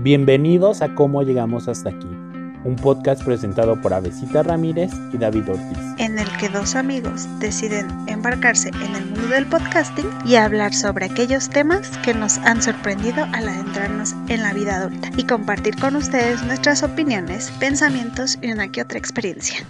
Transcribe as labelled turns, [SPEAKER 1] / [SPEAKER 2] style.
[SPEAKER 1] Bienvenidos a Cómo Llegamos Hasta Aquí, un podcast presentado por Avesita Ramírez y David Ortiz.
[SPEAKER 2] En el que dos amigos deciden embarcarse en el mundo del podcasting y hablar sobre aquellos temas que nos han sorprendido al adentrarnos en la vida adulta y compartir con ustedes nuestras opiniones, pensamientos y una que otra experiencia.